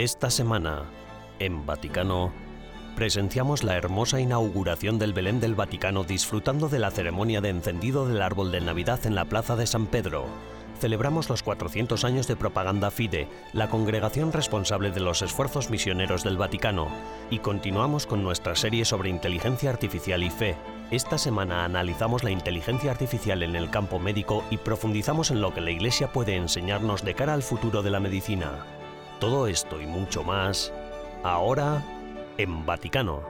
Esta semana, en Vaticano, presenciamos la hermosa inauguración del Belén del Vaticano disfrutando de la ceremonia de encendido del árbol de Navidad en la Plaza de San Pedro. Celebramos los 400 años de Propaganda Fide, la congregación responsable de los esfuerzos misioneros del Vaticano, y continuamos con nuestra serie sobre inteligencia artificial y fe. Esta semana analizamos la inteligencia artificial en el campo médico y profundizamos en lo que la Iglesia puede enseñarnos de cara al futuro de la medicina. Todo esto y mucho más, ahora en Vaticano.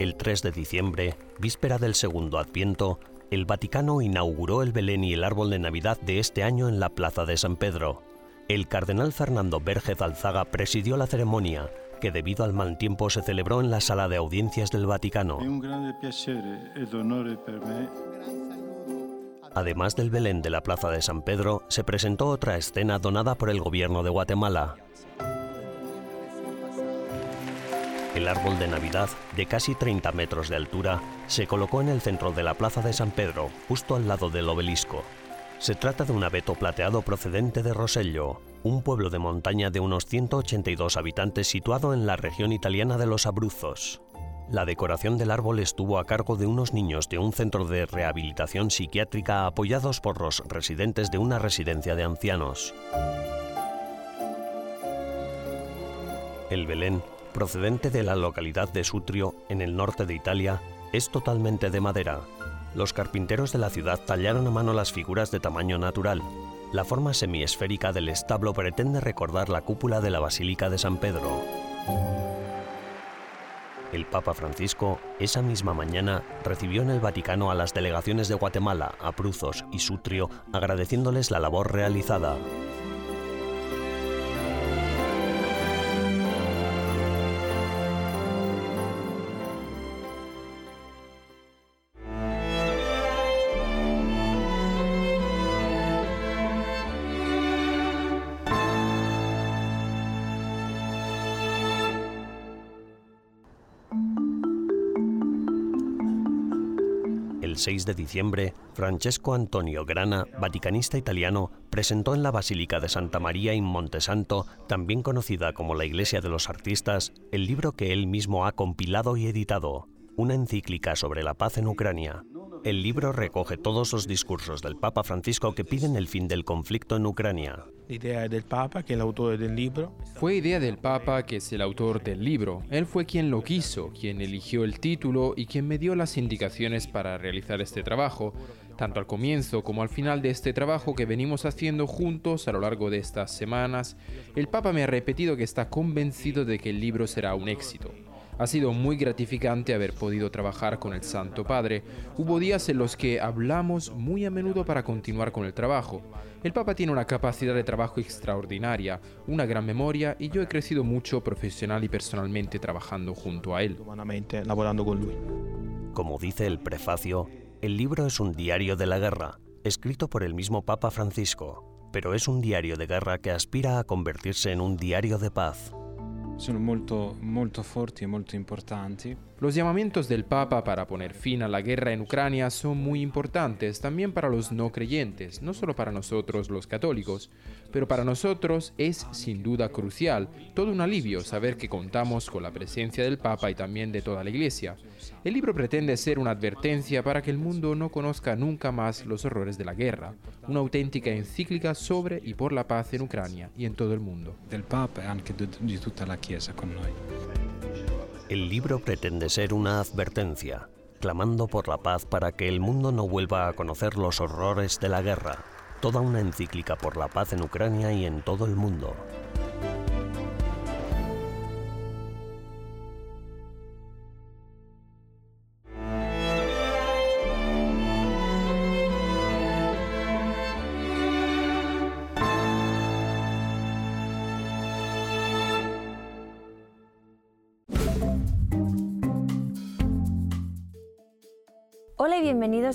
El 3 de diciembre, víspera del segundo Adviento, el Vaticano inauguró el Belén y el árbol de Navidad de este año en la Plaza de San Pedro. El cardenal Fernando Vergez Alzaga presidió la ceremonia, que debido al mal tiempo se celebró en la sala de audiencias del Vaticano. Además del Belén de la Plaza de San Pedro, se presentó otra escena donada por el gobierno de Guatemala. El árbol de Navidad, de casi 30 metros de altura, se colocó en el centro de la Plaza de San Pedro, justo al lado del obelisco. Se trata de un abeto plateado procedente de Rosello, un pueblo de montaña de unos 182 habitantes situado en la región italiana de los Abruzos. La decoración del árbol estuvo a cargo de unos niños de un centro de rehabilitación psiquiátrica apoyados por los residentes de una residencia de ancianos. El Belén, procedente de la localidad de Sutrio, en el norte de Italia, es totalmente de madera, los carpinteros de la ciudad tallaron a mano las figuras de tamaño natural. La forma semiesférica del establo pretende recordar la cúpula de la Basílica de San Pedro. El Papa Francisco, esa misma mañana, recibió en el Vaticano a las delegaciones de Guatemala, Abruzos y Sutrio, agradeciéndoles la labor realizada. 6 de diciembre, Francesco Antonio Grana, vaticanista italiano, presentó en la Basílica de Santa María in Montesanto, también conocida como la Iglesia de los Artistas, el libro que él mismo ha compilado y editado, una encíclica sobre la paz en Ucrania. El libro recoge todos los discursos del Papa Francisco que piden el fin del conflicto en Ucrania. Idea del Papa, que es el autor del libro. Fue idea del Papa, que es el autor del libro. Él fue quien lo quiso, quien eligió el título y quien me dio las indicaciones para realizar este trabajo, tanto al comienzo como al final de este trabajo que venimos haciendo juntos a lo largo de estas semanas. El Papa me ha repetido que está convencido de que el libro será un éxito. Ha sido muy gratificante haber podido trabajar con el Santo Padre. Hubo días en los que hablamos muy a menudo para continuar con el trabajo. El Papa tiene una capacidad de trabajo extraordinaria, una gran memoria y yo he crecido mucho profesional y personalmente trabajando junto a él. Como dice el prefacio, el libro es un diario de la guerra, escrito por el mismo Papa Francisco, pero es un diario de guerra que aspira a convertirse en un diario de paz. Son molto, molto forti y molto importanti. Los llamamientos del Papa para poner fin a la guerra en Ucrania son muy importantes también para los no creyentes, no solo para nosotros los católicos, pero para nosotros es sin duda crucial, todo un alivio saber que contamos con la presencia del Papa y también de toda la Iglesia. El libro pretende ser una advertencia para que el mundo no conozca nunca más los horrores de la guerra, una auténtica encíclica sobre y por la paz en Ucrania y en todo el mundo. Del Papa y anche de toda la Chiesa con noi. El libro pretende ser una advertencia, clamando por la paz para que el mundo no vuelva a conocer los horrores de la guerra, toda una encíclica por la paz en Ucrania y en todo el mundo.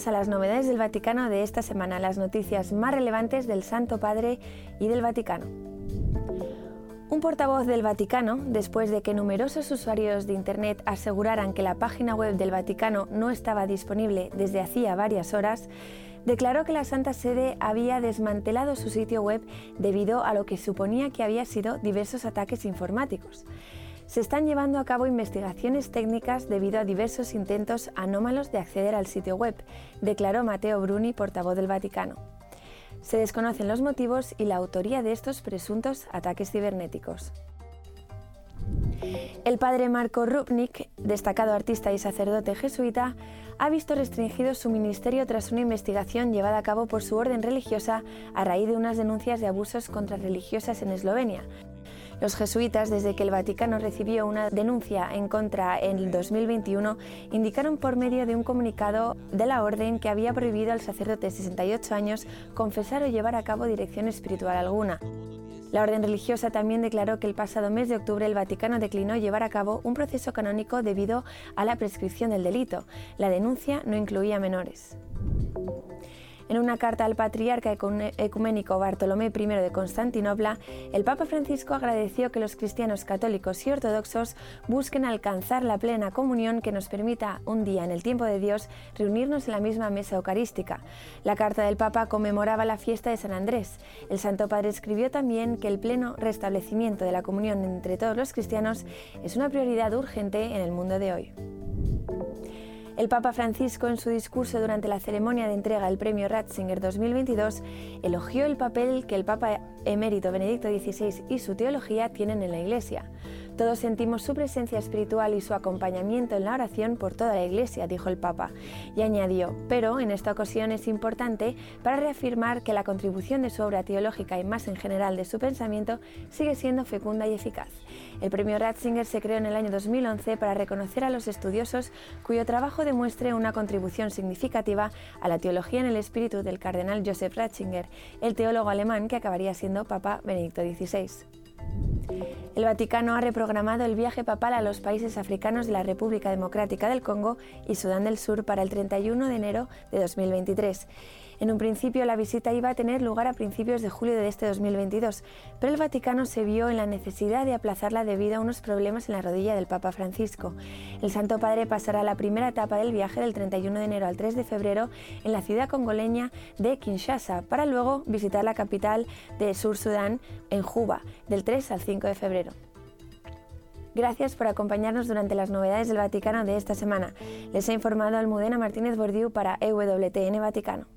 A las novedades del Vaticano de esta semana, las noticias más relevantes del Santo Padre y del Vaticano. Un portavoz del Vaticano, después de que numerosos usuarios de Internet aseguraran que la página web del Vaticano no estaba disponible desde hacía varias horas, declaró que la Santa Sede había desmantelado su sitio web debido a lo que suponía que había sido diversos ataques informáticos. Se están llevando a cabo investigaciones técnicas debido a diversos intentos anómalos de acceder al sitio web, declaró Matteo Bruni, portavoz del Vaticano. Se desconocen los motivos y la autoría de estos presuntos ataques cibernéticos. El padre Marco Rupnik, destacado artista y sacerdote jesuita, ha visto restringido su ministerio tras una investigación llevada a cabo por su orden religiosa a raíz de unas denuncias de abusos contra religiosas en Eslovenia. Los jesuitas, desde que el Vaticano recibió una denuncia en contra en el 2021, indicaron por medio de un comunicado de la orden que había prohibido al sacerdote de 68 años confesar o llevar a cabo dirección espiritual alguna. La orden religiosa también declaró que el pasado mes de octubre el Vaticano declinó llevar a cabo un proceso canónico debido a la prescripción del delito. La denuncia no incluía menores. En una carta al patriarca ecuménico Bartolomé I de Constantinopla, el Papa Francisco agradeció que los cristianos católicos y ortodoxos busquen alcanzar la plena comunión que nos permita un día en el tiempo de Dios reunirnos en la misma mesa eucarística. La carta del Papa conmemoraba la fiesta de San Andrés. El Santo Padre escribió también que el pleno restablecimiento de la comunión entre todos los cristianos es una prioridad urgente en el mundo de hoy. El Papa Francisco, en su discurso durante la ceremonia de entrega del Premio Ratzinger 2022, elogió el papel que el Papa emérito Benedicto XVI y su teología tienen en la Iglesia. Todos sentimos su presencia espiritual y su acompañamiento en la oración por toda la Iglesia, dijo el Papa, y añadió, pero en esta ocasión es importante para reafirmar que la contribución de su obra teológica y más en general de su pensamiento sigue siendo fecunda y eficaz. El premio Ratzinger se creó en el año 2011 para reconocer a los estudiosos cuyo trabajo demuestre una contribución significativa a la teología en el espíritu del cardenal Joseph Ratzinger, el teólogo alemán que acabaría siendo Papa Benedicto XVI. El Vaticano ha reprogramado el viaje papal a los países africanos de la República Democrática del Congo y Sudán del Sur para el 31 de enero de 2023. En un principio la visita iba a tener lugar a principios de julio de este 2022, pero el Vaticano se vio en la necesidad de aplazarla debido a unos problemas en la rodilla del Papa Francisco. El Santo Padre pasará la primera etapa del viaje del 31 de enero al 3 de febrero en la ciudad congoleña de Kinshasa, para luego visitar la capital de Sur Sudán, en Juba, del 3 al 5 de febrero. Gracias por acompañarnos durante las novedades del Vaticano de esta semana. Les ha informado Almudena Martínez Bordiú para EWTN Vaticano.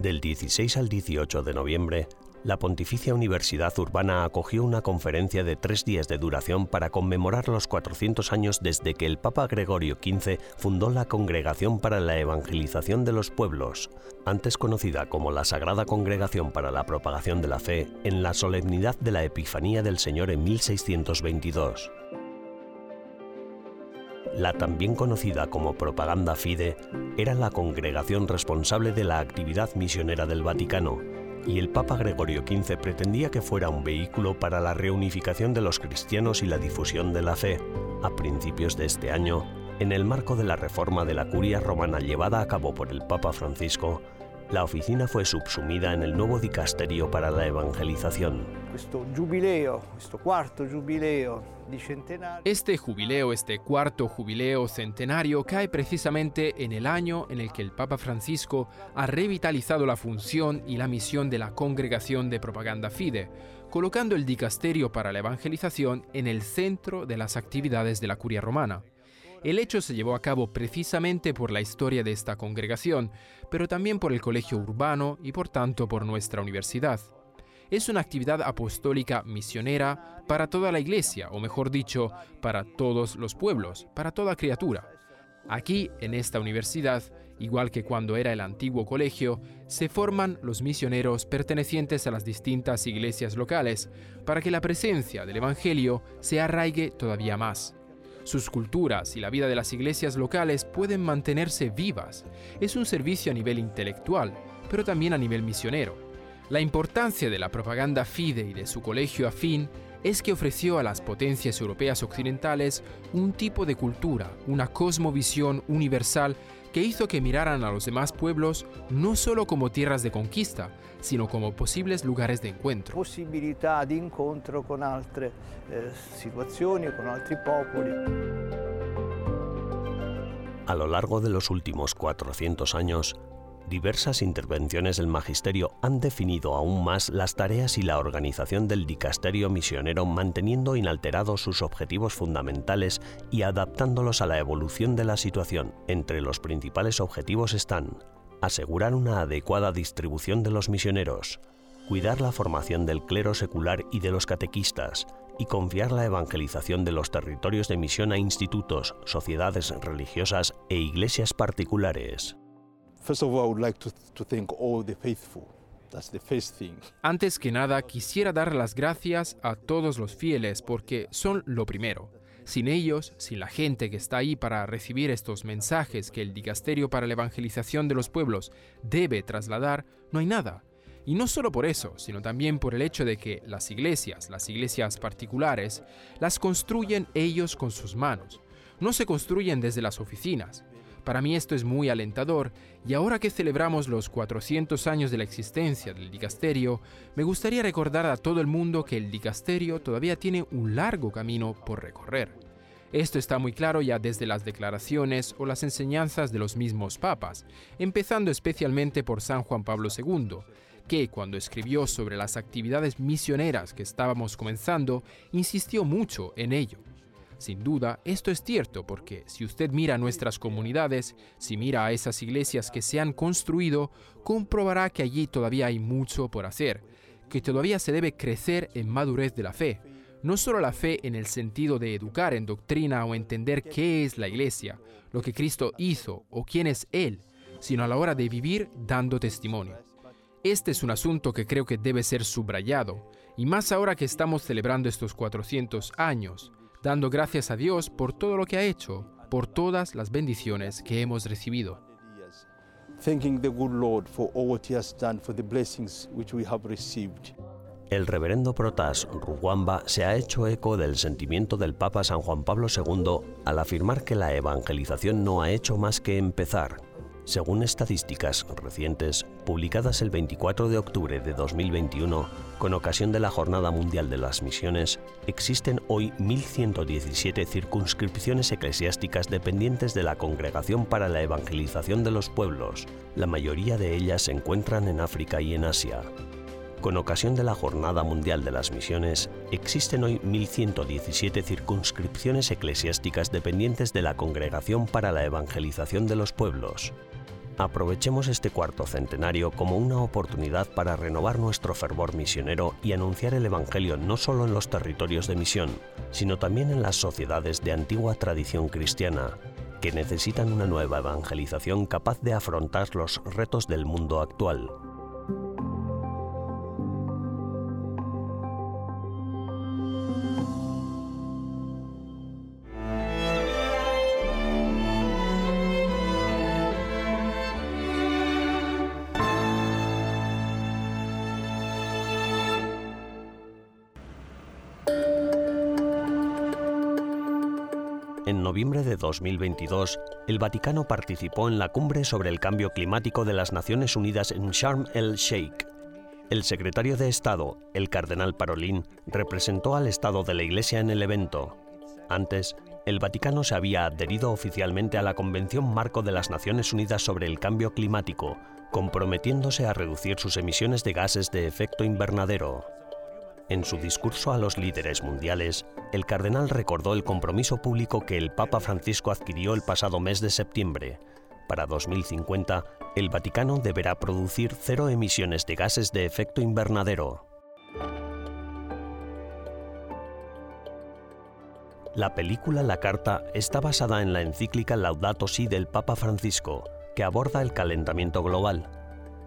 Del 16 al 18 de noviembre, la Pontificia Universidad Urbana acogió una conferencia de tres días de duración para conmemorar los 400 años desde que el Papa Gregorio XV fundó la Congregación para la Evangelización de los Pueblos, antes conocida como la Sagrada Congregación para la Propagación de la Fe, en la solemnidad de la Epifanía del Señor en 1622. La también conocida como Propaganda Fide era la congregación responsable de la actividad misionera del Vaticano, y el Papa Gregorio XV pretendía que fuera un vehículo para la reunificación de los cristianos y la difusión de la fe. A principios de este año, en el marco de la reforma de la curia romana llevada a cabo por el Papa Francisco, la oficina fue subsumida en el nuevo dicasterio para la evangelización. Este jubileo, este cuarto jubileo centenario cae precisamente en el año en el que el Papa Francisco ha revitalizado la función y la misión de la Congregación de Propaganda Fide, colocando el dicasterio para la evangelización en el centro de las actividades de la curia romana. El hecho se llevó a cabo precisamente por la historia de esta congregación, pero también por el colegio urbano y por tanto por nuestra universidad. Es una actividad apostólica misionera para toda la iglesia, o mejor dicho, para todos los pueblos, para toda criatura. Aquí, en esta universidad, Igual que cuando era el antiguo colegio, se forman los misioneros pertenecientes a las distintas iglesias locales para que la presencia del Evangelio se arraigue todavía más. Sus culturas y la vida de las iglesias locales pueden mantenerse vivas. Es un servicio a nivel intelectual, pero también a nivel misionero. La importancia de la propaganda FIDE y de su colegio afín es que ofreció a las potencias europeas occidentales un tipo de cultura, una cosmovisión universal que hizo que miraran a los demás pueblos no solo como tierras de conquista, sino como posibles lugares de encuentro. Posibilidad de encuentro con otras eh, situaciones, con otros popoli. A lo largo de los últimos 400 años, diversas intervenciones del magisterio han definido aún más las tareas y la organización del dicasterio misionero manteniendo inalterados sus objetivos fundamentales y adaptándolos a la evolución de la situación. Entre los principales objetivos están asegurar una adecuada distribución de los misioneros, cuidar la formación del clero secular y de los catequistas, y confiar la evangelización de los territorios de misión a institutos, sociedades religiosas e iglesias particulares. Antes que nada, quisiera dar las gracias a todos los fieles porque son lo primero. Sin ellos, sin la gente que está ahí para recibir estos mensajes que el Dicasterio para la Evangelización de los Pueblos debe trasladar, no hay nada. Y no solo por eso, sino también por el hecho de que las iglesias, las iglesias particulares, las construyen ellos con sus manos. No se construyen desde las oficinas. Para mí esto es muy alentador y ahora que celebramos los 400 años de la existencia del dicasterio, me gustaría recordar a todo el mundo que el dicasterio todavía tiene un largo camino por recorrer. Esto está muy claro ya desde las declaraciones o las enseñanzas de los mismos papas, empezando especialmente por San Juan Pablo II, que cuando escribió sobre las actividades misioneras que estábamos comenzando, insistió mucho en ello. Sin duda, esto es cierto porque si usted mira nuestras comunidades, si mira a esas iglesias que se han construido, comprobará que allí todavía hay mucho por hacer, que todavía se debe crecer en madurez de la fe. No solo la fe en el sentido de educar en doctrina o entender qué es la iglesia, lo que Cristo hizo o quién es Él, sino a la hora de vivir dando testimonio. Este es un asunto que creo que debe ser subrayado, y más ahora que estamos celebrando estos 400 años, dando gracias a Dios por todo lo que ha hecho, por todas las bendiciones que hemos recibido. El reverendo Protas Ruwamba se ha hecho eco del sentimiento del Papa San Juan Pablo II al afirmar que la evangelización no ha hecho más que empezar según estadísticas recientes, publicadas el 24 de octubre de 2021, con ocasión de la Jornada Mundial de las Misiones, existen hoy 1.117 circunscripciones eclesiásticas dependientes de la Congregación para la Evangelización de los Pueblos. La mayoría de ellas se encuentran en África y en Asia. Con ocasión de la Jornada Mundial de las Misiones, existen hoy 1.117 circunscripciones eclesiásticas dependientes de la Congregación para la Evangelización de los Pueblos. Aprovechemos este cuarto centenario como una oportunidad para renovar nuestro fervor misionero y anunciar el Evangelio no solo en los territorios de misión, sino también en las sociedades de antigua tradición cristiana, que necesitan una nueva evangelización capaz de afrontar los retos del mundo actual. En noviembre de 2022, el Vaticano participó en la cumbre sobre el cambio climático de las Naciones Unidas en Sharm el-Sheikh. El secretario de Estado, el cardenal Parolín, representó al Estado de la Iglesia en el evento. Antes, el Vaticano se había adherido oficialmente a la Convención Marco de las Naciones Unidas sobre el Cambio Climático, comprometiéndose a reducir sus emisiones de gases de efecto invernadero. En su discurso a los líderes mundiales, el cardenal recordó el compromiso público que el Papa Francisco adquirió el pasado mes de septiembre. Para 2050, el Vaticano deberá producir cero emisiones de gases de efecto invernadero. La película La Carta está basada en la encíclica Laudato Si del Papa Francisco, que aborda el calentamiento global.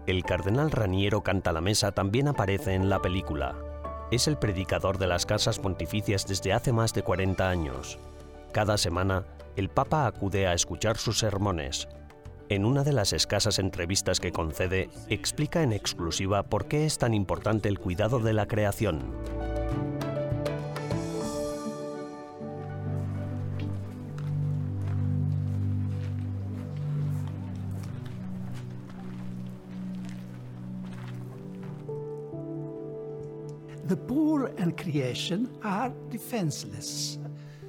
El cardenal Raniero Cantalamesa también aparece en la película. Es el predicador de las casas pontificias desde hace más de 40 años. Cada semana, el Papa acude a escuchar sus sermones. En una de las escasas entrevistas que concede, explica en exclusiva por qué es tan importante el cuidado de la creación.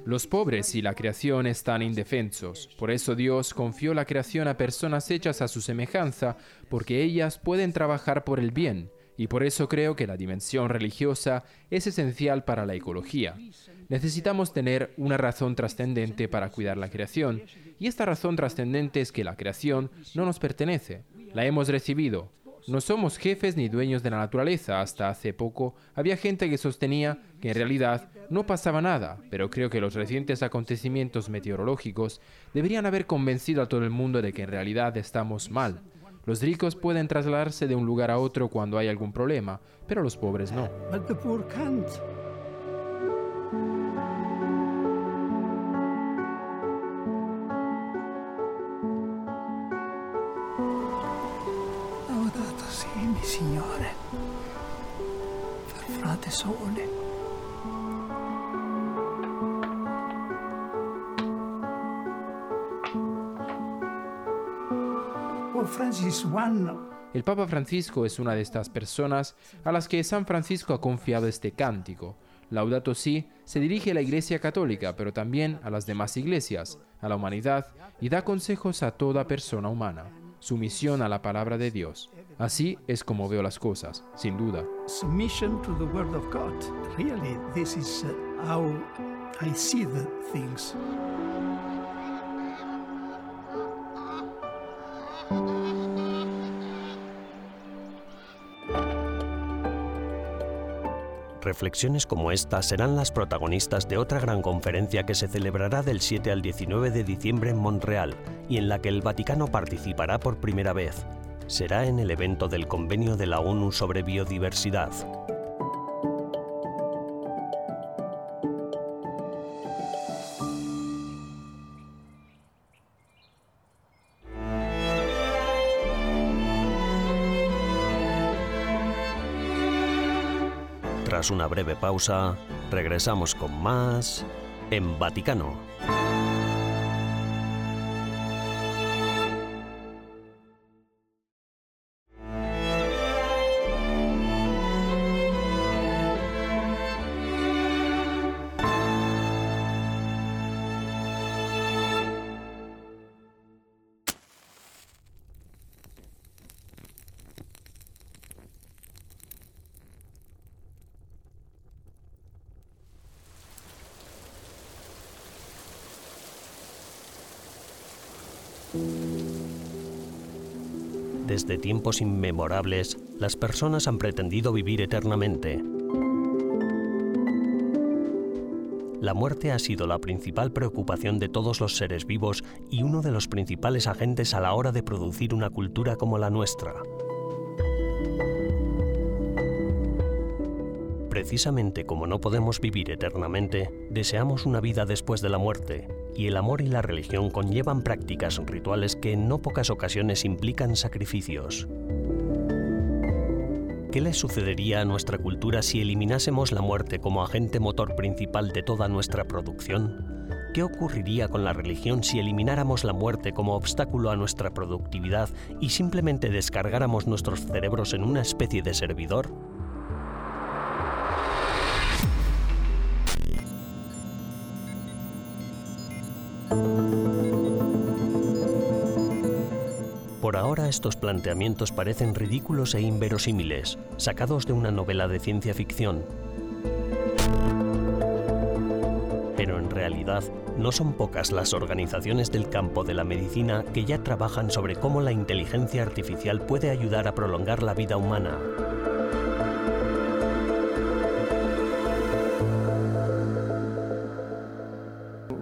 Los pobres y la creación están indefensos. Por eso Dios confió la creación a personas hechas a su semejanza, porque ellas pueden trabajar por el bien. Y por eso creo que la dimensión religiosa es esencial para la ecología. Necesitamos tener una razón trascendente para cuidar la creación. Y esta razón trascendente es que la creación no nos pertenece. La hemos recibido. No somos jefes ni dueños de la naturaleza. Hasta hace poco había gente que sostenía que en realidad no pasaba nada, pero creo que los recientes acontecimientos meteorológicos deberían haber convencido a todo el mundo de que en realidad estamos mal. Los ricos pueden trasladarse de un lugar a otro cuando hay algún problema, pero los pobres no. Frate sole. El Papa Francisco es una de estas personas a las que San Francisco ha confiado este cántico. Laudato Si se dirige a la Iglesia Católica, pero también a las demás iglesias, a la humanidad y da consejos a toda persona humana. Sumisión a la palabra de Dios. Así es como veo las cosas, sin duda. submission to the Word of God. Really, this is how I see the things. Reflexiones como esta serán las protagonistas de otra gran conferencia que se celebrará del 7 al 19 de diciembre en Montreal y en la que el Vaticano participará por primera vez. Será en el evento del Convenio de la ONU sobre Biodiversidad. Tras una breve pausa, regresamos con más en Vaticano. Desde tiempos inmemorables, las personas han pretendido vivir eternamente. La muerte ha sido la principal preocupación de todos los seres vivos y uno de los principales agentes a la hora de producir una cultura como la nuestra. Precisamente como no podemos vivir eternamente, deseamos una vida después de la muerte, y el amor y la religión conllevan prácticas rituales que en no pocas ocasiones implican sacrificios. ¿Qué le sucedería a nuestra cultura si eliminásemos la muerte como agente motor principal de toda nuestra producción? ¿Qué ocurriría con la religión si elimináramos la muerte como obstáculo a nuestra productividad y simplemente descargáramos nuestros cerebros en una especie de servidor? Estos planteamientos parecen ridículos e inverosímiles, sacados de una novela de ciencia ficción. Pero en realidad no son pocas las organizaciones del campo de la medicina que ya trabajan sobre cómo la inteligencia artificial puede ayudar a prolongar la vida humana.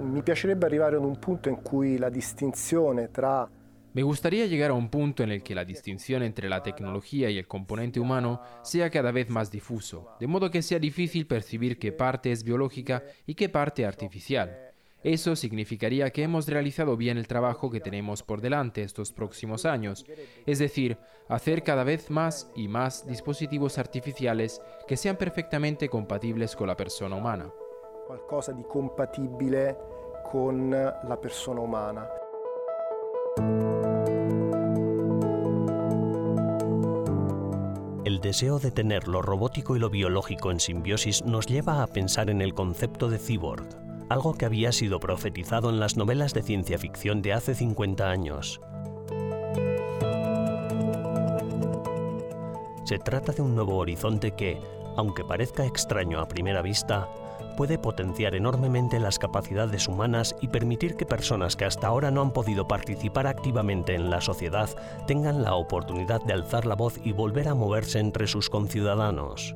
Mi piacerebbe arrivare ad un punto in cui la distinzione tra Me gustaría llegar a un punto en el que la distinción entre la tecnología y el componente humano sea cada vez más difuso, de modo que sea difícil percibir qué parte es biológica y qué parte artificial. Eso significaría que hemos realizado bien el trabajo que tenemos por delante estos próximos años, es decir, hacer cada vez más y más dispositivos artificiales que sean perfectamente compatibles con la persona humana. Qualcosa di compatibile con la persona umana. El deseo de tener lo robótico y lo biológico en simbiosis nos lleva a pensar en el concepto de cyborg, algo que había sido profetizado en las novelas de ciencia ficción de hace 50 años. Se trata de un nuevo horizonte que, aunque parezca extraño a primera vista, puede potenciar enormemente las capacidades humanas y permitir que personas que hasta ahora no han podido participar activamente en la sociedad tengan la oportunidad de alzar la voz y volver a moverse entre sus conciudadanos.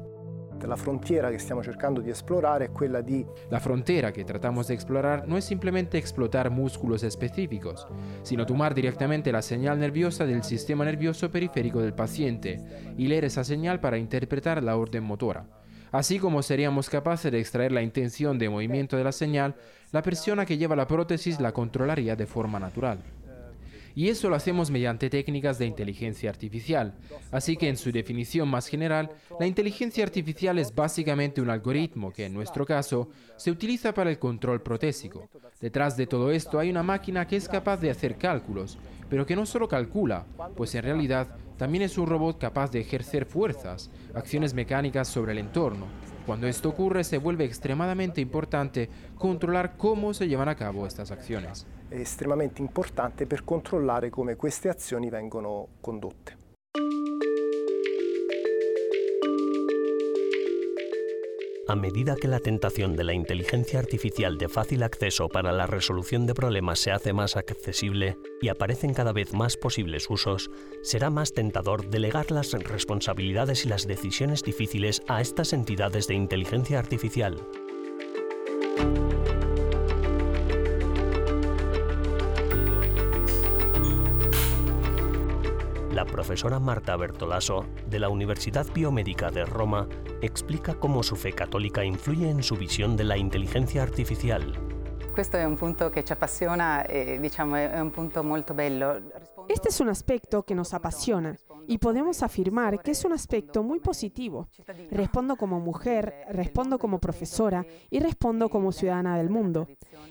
La frontera que estamos cercando di esplorare è quella di La frontera que tratamos de explorar no es simplemente explotar músculos específicos, sino tomar directamente la señal nerviosa del sistema nervioso periférico del paciente y leer esa señal para interpretar la orden motora. Así como seríamos capaces de extraer la intención de movimiento de la señal, la persona que lleva la prótesis la controlaría de forma natural. Y eso lo hacemos mediante técnicas de inteligencia artificial. Así que en su definición más general, la inteligencia artificial es básicamente un algoritmo que en nuestro caso se utiliza para el control protésico. Detrás de todo esto hay una máquina que es capaz de hacer cálculos, pero que no solo calcula, pues en realidad también es un robot capaz de ejercer fuerzas, acciones mecánicas sobre el entorno. Cuando esto ocurre se vuelve extremadamente importante controlar cómo se llevan a cabo estas acciones. è estremamente importante per controllare come queste azioni vengono condotte. A medida que la tentación de la inteligencia artificial de fácil acceso para la resolución de problemas se hace más accesible y aparecen cada vez más posibles usos, será más tentador delegar las responsabilidades y las decisiones difíciles a estas entidades de inteligencia artificial. La profesora Marta Bertolaso, de la Universidad Biomédica de Roma, explica cómo su fe católica influye en su visión de la inteligencia artificial. E. Este es un aspecto que nos apasiona y podemos afirmar que es un aspecto muy positivo. Respondo como mujer, respondo como profesora y respondo como ciudadana del mundo.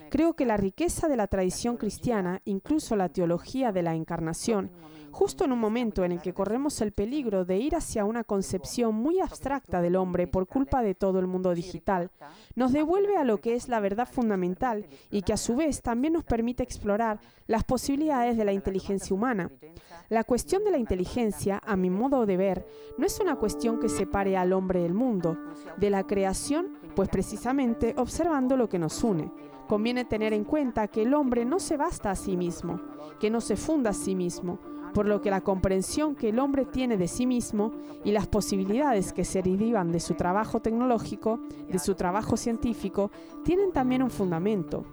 Creo que la riqueza de la tradición cristiana, incluso la teología de la encarnación, justo en un momento en el que corremos el peligro de ir hacia una concepción muy abstracta del hombre por culpa de todo el mundo digital, nos devuelve a lo que es la verdad fundamental y que a su vez también nos permite explorar las posibilidades de la inteligencia humana. La cuestión de la inteligencia, a mi modo de ver, no es una cuestión que separe al hombre del mundo, de la creación, pues precisamente observando lo que nos une. Conviene tener en cuenta que el hombre no se basta a sí mismo, que no se funda a sí mismo, por lo que la comprensión que el hombre tiene de sí mismo y las posibilidades que se derivan de su trabajo tecnológico, de su trabajo científico, tienen también un fundamento.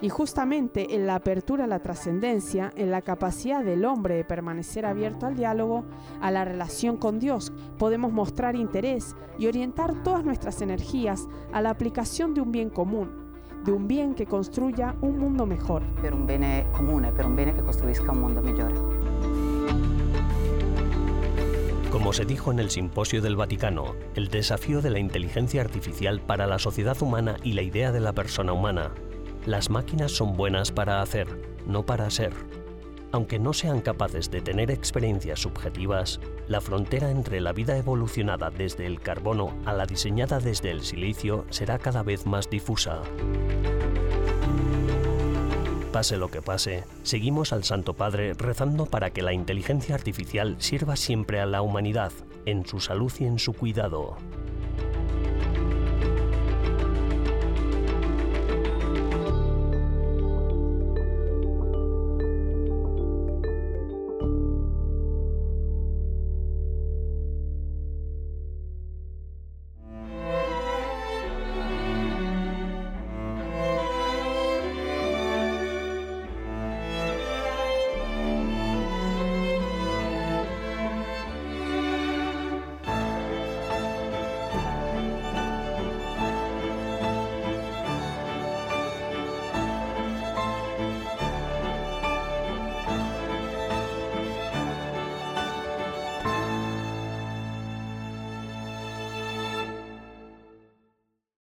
Y justamente en la apertura a la trascendencia, en la capacidad del hombre de permanecer abierto al diálogo, a la relación con Dios, podemos mostrar interés y orientar todas nuestras energías a la aplicación de un bien común, de un bien que construya un mundo mejor. per un bene comune, per un bene che costruisca un mondo migliore. Como se dijo en el Simposio del Vaticano, el desafío de la inteligencia artificial para la sociedad humana y la idea de la persona humana. Las máquinas son buenas para hacer, no para ser. Aunque no sean capaces de tener experiencias subjetivas, la frontera entre la vida evolucionada desde el carbono a la diseñada desde el silicio será cada vez más difusa. Pase lo que pase, seguimos al Santo Padre rezando para que la inteligencia artificial sirva siempre a la humanidad, en su salud y en su cuidado.